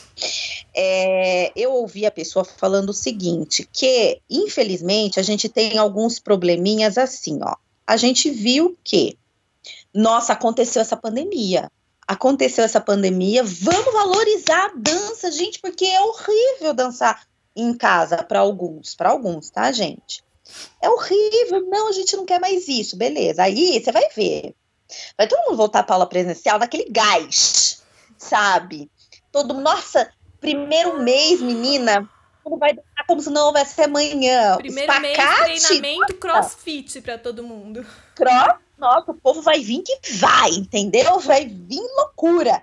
É, eu ouvi a pessoa falando o seguinte: que, infelizmente, a gente tem alguns probleminhas assim, ó. A gente viu que, nossa, aconteceu essa pandemia. Aconteceu essa pandemia, vamos valorizar a dança, gente, porque é horrível dançar em casa para alguns, para alguns, tá, gente? É horrível. Não, a gente não quer mais isso. Beleza. Aí você vai ver. Vai todo mundo voltar para aula presencial naquele gás, sabe? Todo nossa, primeiro mês, menina, vai dar como se não houvesse amanhã. Primeiro Espacate, mês, treinamento crossfit para todo mundo. Cross, nossa, o povo vai vir que vai, entendeu? Vai vir loucura.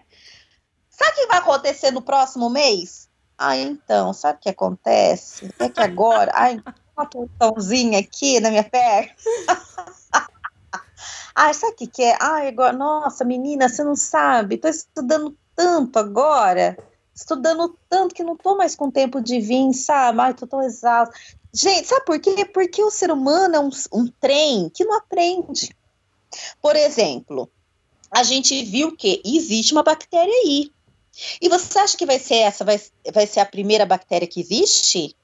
Sabe o que vai acontecer no próximo mês? Ah, então, sabe o que acontece? É que agora, ai, uma portãozinha aqui na minha perna. ai, sabe o que, que é? Ai, agora, nossa, menina, você não sabe, tô estudando tanto agora, estudando tanto que não tô mais com tempo de vir, sabe? Ai, tô tão exausta. Gente, sabe por quê? Porque o ser humano é um, um trem que não aprende. Por exemplo, a gente viu que existe uma bactéria aí. E você acha que vai ser essa, vai, vai ser a primeira bactéria que existe?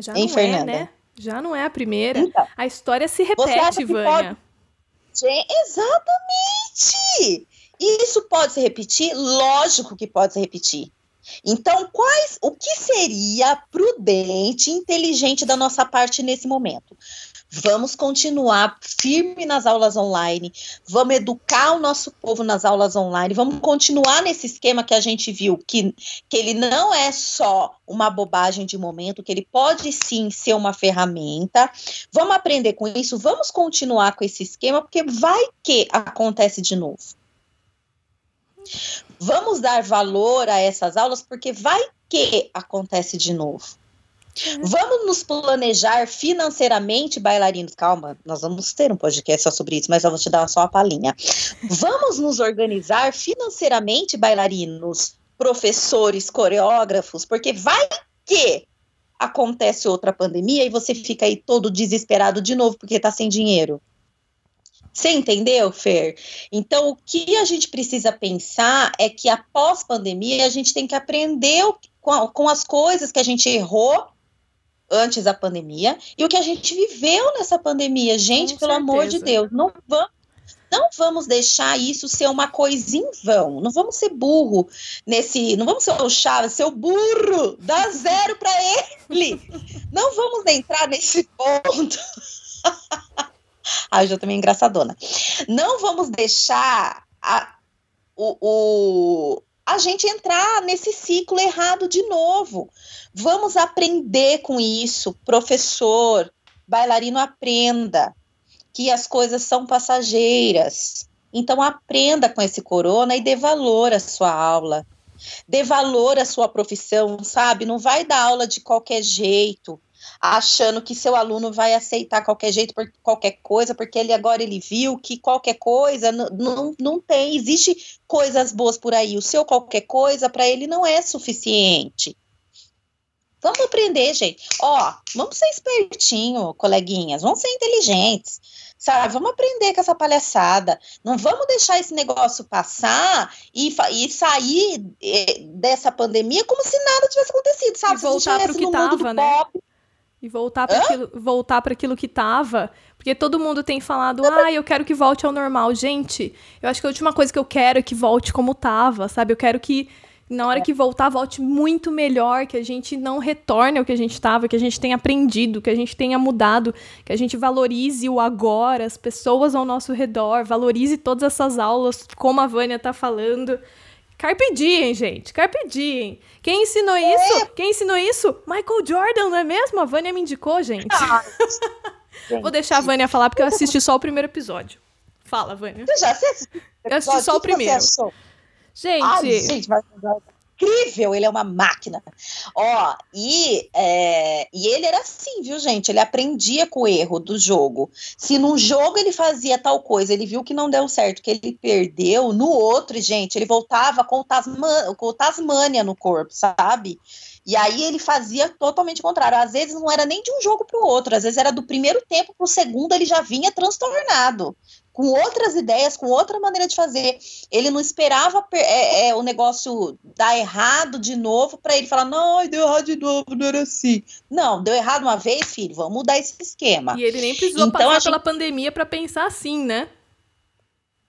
Já em não é, Fernanda? é, né? Já não é a primeira. Então, a história se repete, Vânia. Pode... Exatamente! Isso pode se repetir? Lógico que pode se repetir. Então, quais, o que seria prudente, inteligente da nossa parte nesse momento? Vamos continuar firme nas aulas online, vamos educar o nosso povo nas aulas online, vamos continuar nesse esquema que a gente viu, que, que ele não é só uma bobagem de momento, que ele pode sim ser uma ferramenta. Vamos aprender com isso, vamos continuar com esse esquema, porque vai que acontece de novo. Vamos dar valor a essas aulas, porque vai que acontece de novo. Vamos nos planejar financeiramente, bailarinos. Calma, nós vamos ter um podcast só sobre isso, mas eu vou te dar só uma palhinha. Vamos nos organizar financeiramente, bailarinos, professores, coreógrafos, porque vai que acontece outra pandemia e você fica aí todo desesperado de novo porque tá sem dinheiro. Você entendeu, Fer? Então, o que a gente precisa pensar é que após pandemia a gente tem que aprender com as coisas que a gente errou antes da pandemia e o que a gente viveu nessa pandemia. Gente, Com pelo certeza. amor de Deus, não vamos não vamos deixar isso ser uma coisa em vão. Não vamos ser burro nesse. Não vamos ser o Chaves, ser o burro. Dá zero para ele. Não vamos entrar nesse ponto. Ai, já também engraçadona. Não vamos deixar a, o, o, a gente entrar nesse ciclo errado de novo. Vamos aprender com isso, professor, bailarino aprenda que as coisas são passageiras. Então aprenda com esse corona e dê valor à sua aula. Dê valor à sua profissão, sabe? Não vai dar aula de qualquer jeito, achando que seu aluno vai aceitar qualquer jeito por qualquer coisa, porque ele agora ele viu que qualquer coisa não, não tem, existe coisas boas por aí. O seu qualquer coisa para ele não é suficiente. Vamos aprender, gente. Ó, vamos ser espertinho, coleguinhas. Vamos ser inteligentes. Sabe? Vamos aprender com essa palhaçada. Não vamos deixar esse negócio passar e, e sair eh, dessa pandemia como se nada tivesse acontecido, sabe? E voltar para o que tava, né? Pop. E voltar para aquilo, voltar para aquilo que tava, porque todo mundo tem falado, ah, eu quero que volte ao normal. Gente, eu acho que a última coisa que eu quero é que volte como tava, sabe? Eu quero que na hora que voltar, volte muito melhor, que a gente não retorne ao que a gente estava, que a gente tenha aprendido, que a gente tenha mudado, que a gente valorize o agora, as pessoas ao nosso redor, valorize todas essas aulas, como a Vânia tá falando. Carpe diem, gente, carpe diem. Quem ensinou é. isso? Quem ensinou isso? Michael Jordan, não é mesmo? A Vânia me indicou, gente. Ah, gente. Vou deixar a Vânia falar, porque eu assisti só o primeiro episódio. Fala, Vânia. Você já assistiu? Eu assisti só o primeiro. Gente. Gente, mas incrível, ele é uma máquina. Ó, e, é, e ele era assim, viu, gente? Ele aprendia com o erro do jogo. Se num jogo ele fazia tal coisa, ele viu que não deu certo, que ele perdeu, no outro, gente, ele voltava com o, Tasman, com o Tasmania no corpo, sabe? E aí ele fazia totalmente o contrário. Às vezes não era nem de um jogo para o outro, às vezes era do primeiro tempo para o segundo, ele já vinha transtornado com outras ideias, com outra maneira de fazer. Ele não esperava é, é, o negócio dar errado de novo para ele falar: não, deu errado de novo, não era assim. Não, deu errado uma vez, filho, vamos mudar esse esquema. E ele nem precisou então, passar gente... pela pandemia para pensar assim, né?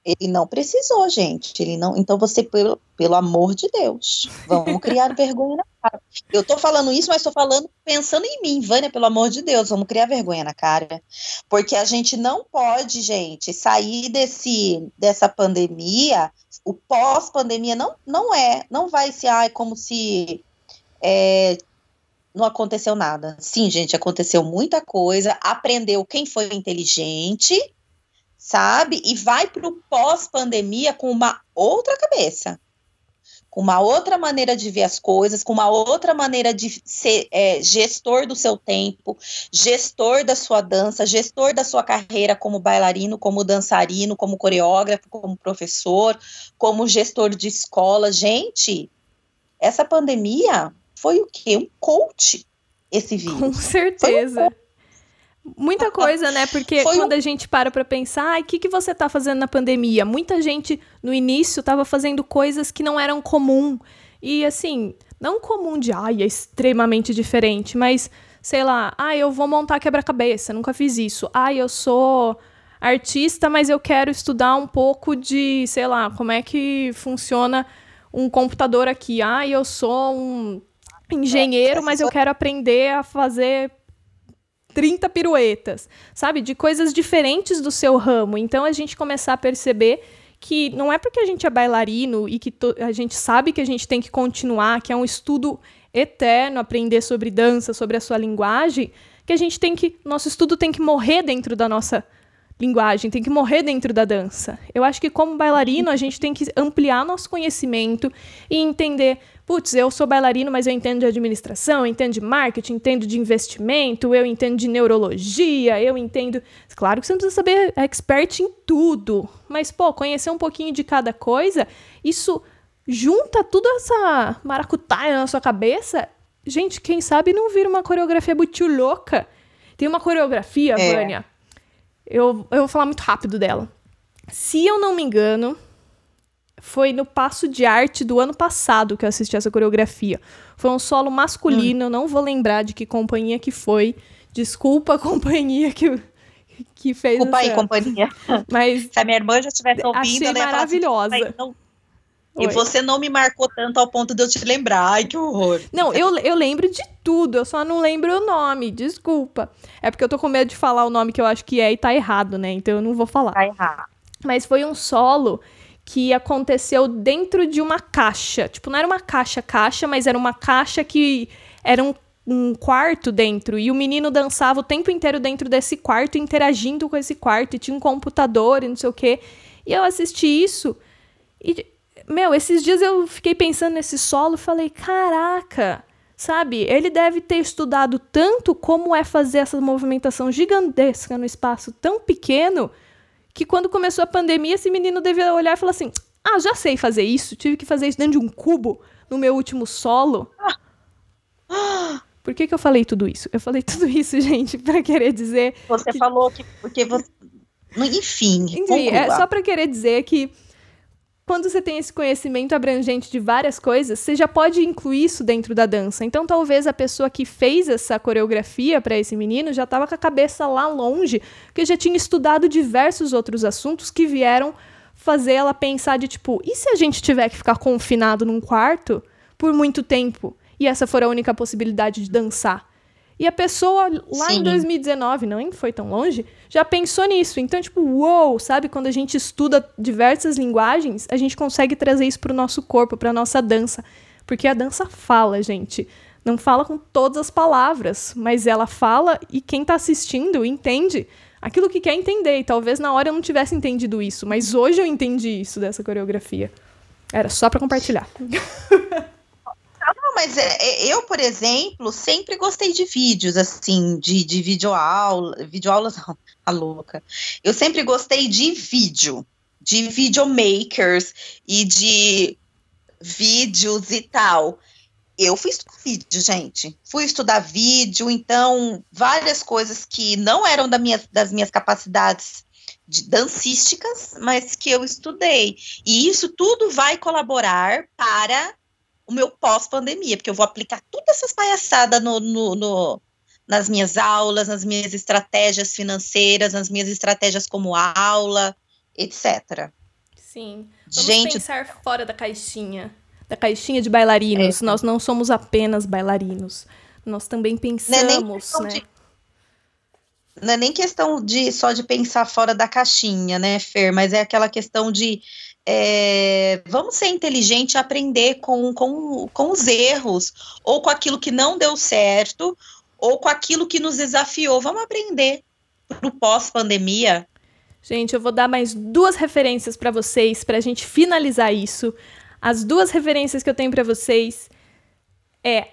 Ele não precisou, gente. Ele não. Então você, pelo, pelo amor de Deus, vamos criar vergonha na cara. Eu tô falando isso, mas tô falando pensando em mim, Vânia, pelo amor de Deus, vamos criar vergonha na cara. Porque a gente não pode, gente, sair desse dessa pandemia, o pós-pandemia não, não é, não vai ser ai, como se é, não aconteceu nada. Sim, gente, aconteceu muita coisa, aprendeu quem foi inteligente sabe? E vai para o pós-pandemia com uma outra cabeça, com uma outra maneira de ver as coisas, com uma outra maneira de ser é, gestor do seu tempo, gestor da sua dança, gestor da sua carreira como bailarino, como dançarino, como coreógrafo, como professor, como gestor de escola. Gente, essa pandemia foi o quê? Um coach esse vírus. Com certeza. Um Muita coisa, né? Porque Foi quando um... a gente para pra pensar, o que, que você tá fazendo na pandemia? Muita gente no início tava fazendo coisas que não eram comum. E assim, não comum de, ai, é extremamente diferente, mas sei lá, ah, eu vou montar quebra-cabeça, nunca fiz isso. Ah, eu sou artista, mas eu quero estudar um pouco de, sei lá, como é que funciona um computador aqui. Ah, eu sou um engenheiro, mas eu quero aprender a fazer 30 piruetas, sabe? De coisas diferentes do seu ramo. Então a gente começar a perceber que não é porque a gente é bailarino e que a gente sabe que a gente tem que continuar, que é um estudo eterno aprender sobre dança, sobre a sua linguagem, que a gente tem que nosso estudo tem que morrer dentro da nossa linguagem, tem que morrer dentro da dança. Eu acho que como bailarino a gente tem que ampliar nosso conhecimento e entender putz, eu sou bailarino, mas eu entendo de administração, eu entendo de marketing, entendo de investimento, eu entendo de neurologia, eu entendo. Claro que você não precisa saber expert em tudo, mas, pô, conhecer um pouquinho de cada coisa, isso junta toda essa maracutaia na sua cabeça. Gente, quem sabe não vira uma coreografia muito louca. Tem uma coreografia, é. Vânia. Eu, eu vou falar muito rápido dela. Se eu não me engano, foi no Passo de Arte do ano passado que eu assisti essa coreografia. Foi um solo masculino, hum. eu não vou lembrar de que companhia que foi. Desculpa a companhia que, que fez Desculpa essa... aí, companhia. Mas Se a minha irmã já estivesse ouvindo, achei ela maravilhosa. Assim, não... E você não me marcou tanto ao ponto de eu te lembrar. Ai, que horror. Não, eu, eu lembro de tudo, eu só não lembro o nome, desculpa. É porque eu tô com medo de falar o nome que eu acho que é e tá errado, né? Então eu não vou falar. Tá errado. Mas foi um solo que aconteceu dentro de uma caixa. Tipo, não era uma caixa-caixa, mas era uma caixa que era um, um, quarto dentro. E o menino dançava o tempo inteiro dentro desse quarto, interagindo com esse quarto. E tinha um computador e não sei o quê. E eu assisti isso. E, meu, esses dias eu fiquei pensando nesse solo e falei: caraca. Sabe, ele deve ter estudado tanto como é fazer essa movimentação gigantesca no espaço tão pequeno que quando começou a pandemia, esse menino devia olhar e falar assim: ah, já sei fazer isso, tive que fazer isso dentro de um cubo no meu último solo. Por que, que eu falei tudo isso? Eu falei tudo isso, gente, para querer dizer. Você que... falou que. Porque você. Enfim. Enfim, é só para querer dizer que quando você tem esse conhecimento abrangente de várias coisas, você já pode incluir isso dentro da dança. Então, talvez a pessoa que fez essa coreografia para esse menino já estava com a cabeça lá longe, porque já tinha estudado diversos outros assuntos que vieram fazer ela pensar de tipo, e se a gente tiver que ficar confinado num quarto por muito tempo e essa for a única possibilidade de dançar? E a pessoa lá Sim. em 2019, não foi tão longe, já pensou nisso. Então, tipo, uou, sabe? Quando a gente estuda diversas linguagens, a gente consegue trazer isso pro nosso corpo, pra nossa dança. Porque a dança fala, gente. Não fala com todas as palavras, mas ela fala e quem tá assistindo entende aquilo que quer entender. E talvez na hora eu não tivesse entendido isso, mas hoje eu entendi isso dessa coreografia. Era só para compartilhar. mas é, é, eu, por exemplo, sempre gostei de vídeos, assim, de, de videoaula, videoaulas, não, a louca. Eu sempre gostei de vídeo, de videomakers e de vídeos e tal. Eu fui estudar vídeo, gente. Fui estudar vídeo, então, várias coisas que não eram da minha, das minhas capacidades de dancísticas, mas que eu estudei. E isso tudo vai colaborar para o meu pós-pandemia, porque eu vou aplicar todas essas palhaçadas no, no, no, nas minhas aulas, nas minhas estratégias financeiras, nas minhas estratégias como aula, etc. Sim. Vamos gente... pensar fora da caixinha. Da caixinha de bailarinos. É. Nós não somos apenas bailarinos. Nós também pensamos, não é né? De... Não é nem questão de só de pensar fora da caixinha, né, Fer? Mas é aquela questão de é, vamos ser inteligentes, aprender com, com, com os erros, ou com aquilo que não deu certo, ou com aquilo que nos desafiou. Vamos aprender para o pós-pandemia. Gente, eu vou dar mais duas referências para vocês para a gente finalizar isso. As duas referências que eu tenho para vocês é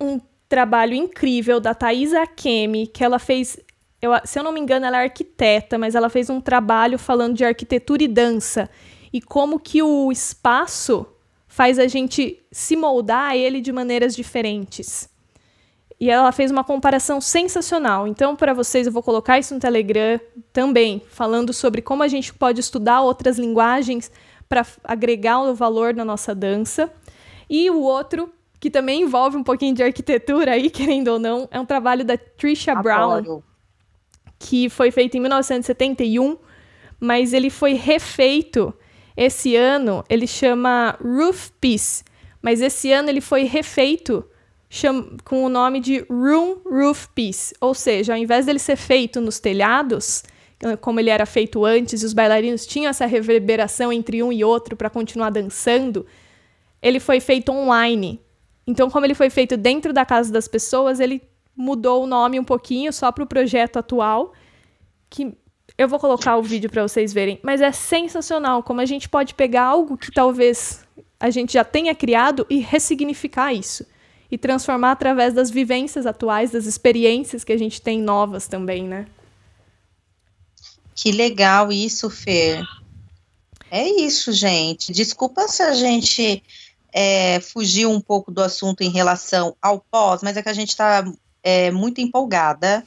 um trabalho incrível da Thaisa Akemi, que ela fez, eu, se eu não me engano, ela é arquiteta, mas ela fez um trabalho falando de arquitetura e dança e como que o espaço faz a gente se moldar a ele de maneiras diferentes. E ela fez uma comparação sensacional. Então, para vocês, eu vou colocar isso no Telegram também, falando sobre como a gente pode estudar outras linguagens para agregar o valor na nossa dança. E o outro, que também envolve um pouquinho de arquitetura aí, querendo ou não, é um trabalho da Trisha Adoro. Brown, que foi feito em 1971, mas ele foi refeito esse ano. Ele chama Roof Piece, mas esse ano ele foi refeito com o nome de Room Roof Piece, ou seja, ao invés dele ser feito nos telhados, como ele era feito antes, e os bailarinos tinham essa reverberação entre um e outro para continuar dançando, ele foi feito online. Então, como ele foi feito dentro da casa das pessoas, ele mudou o nome um pouquinho só para o projeto atual, que eu vou colocar o vídeo para vocês verem, mas é sensacional como a gente pode pegar algo que talvez a gente já tenha criado e ressignificar isso e transformar através das vivências atuais, das experiências que a gente tem novas também, né? Que legal isso, Fer. É isso, gente. Desculpa se a gente é, fugiu um pouco do assunto em relação ao pós, mas é que a gente está é, muito empolgada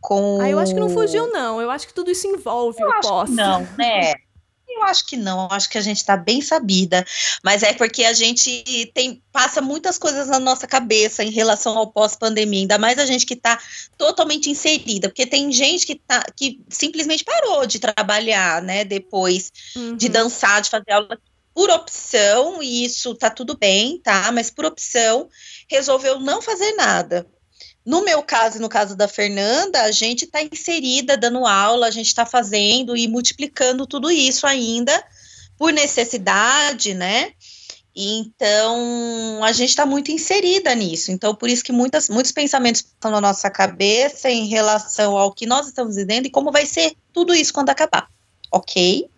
com. Ah, eu acho que não fugiu, não. Eu acho que tudo isso envolve eu o pós. não, né? Eu acho que não, eu acho que a gente está bem sabida, mas é porque a gente tem passa muitas coisas na nossa cabeça em relação ao pós-pandemia, ainda mais a gente que está totalmente inserida, porque tem gente que, tá, que simplesmente parou de trabalhar, né, depois uhum. de dançar, de fazer aula por opção, e isso tá tudo bem, tá? Mas por opção, resolveu não fazer nada. No meu caso e no caso da Fernanda, a gente está inserida, dando aula, a gente está fazendo e multiplicando tudo isso ainda por necessidade, né? Então, a gente está muito inserida nisso. Então, por isso que muitas, muitos pensamentos estão na nossa cabeça em relação ao que nós estamos vivendo e como vai ser tudo isso quando acabar. Ok?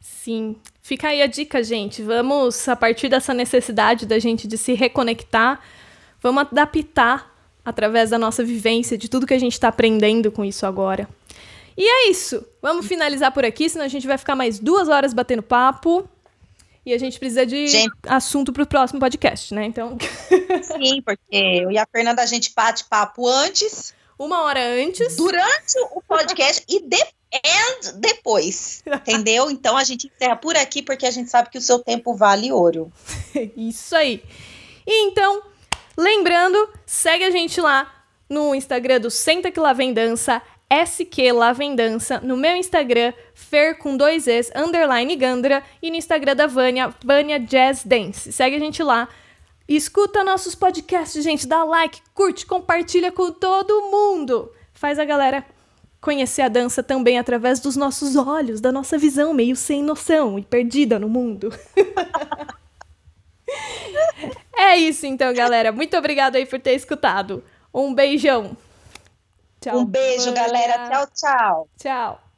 Sim. Fica aí a dica, gente. Vamos, a partir dessa necessidade da gente de se reconectar, vamos adaptar através da nossa vivência, de tudo que a gente está aprendendo com isso agora. E é isso. Vamos finalizar por aqui, senão a gente vai ficar mais duas horas batendo papo. E a gente precisa de gente. assunto para o próximo podcast, né? Então. Sim, porque eu e a Fernanda a gente bate papo antes. Uma hora antes. Durante o podcast e depois and depois, entendeu? Então a gente encerra por aqui porque a gente sabe que o seu tempo vale ouro. Isso aí. E então, Lembrando, segue a gente lá no Instagram do Senta Que Lá Vem Dança, SQ Lá Vem Dança, no meu Instagram, Fer com dois Es, underline Gandra, e no Instagram da Vânia, Vânia Jazz Dance. Segue a gente lá. Escuta nossos podcasts, gente. Dá like, curte, compartilha com todo mundo. Faz a galera conhecer a dança também através dos nossos olhos, da nossa visão meio sem noção e perdida no mundo. É isso então, galera. Muito obrigada aí por ter escutado. Um beijão. Tchau. Um beijo, galera. Tchau, tchau. Tchau.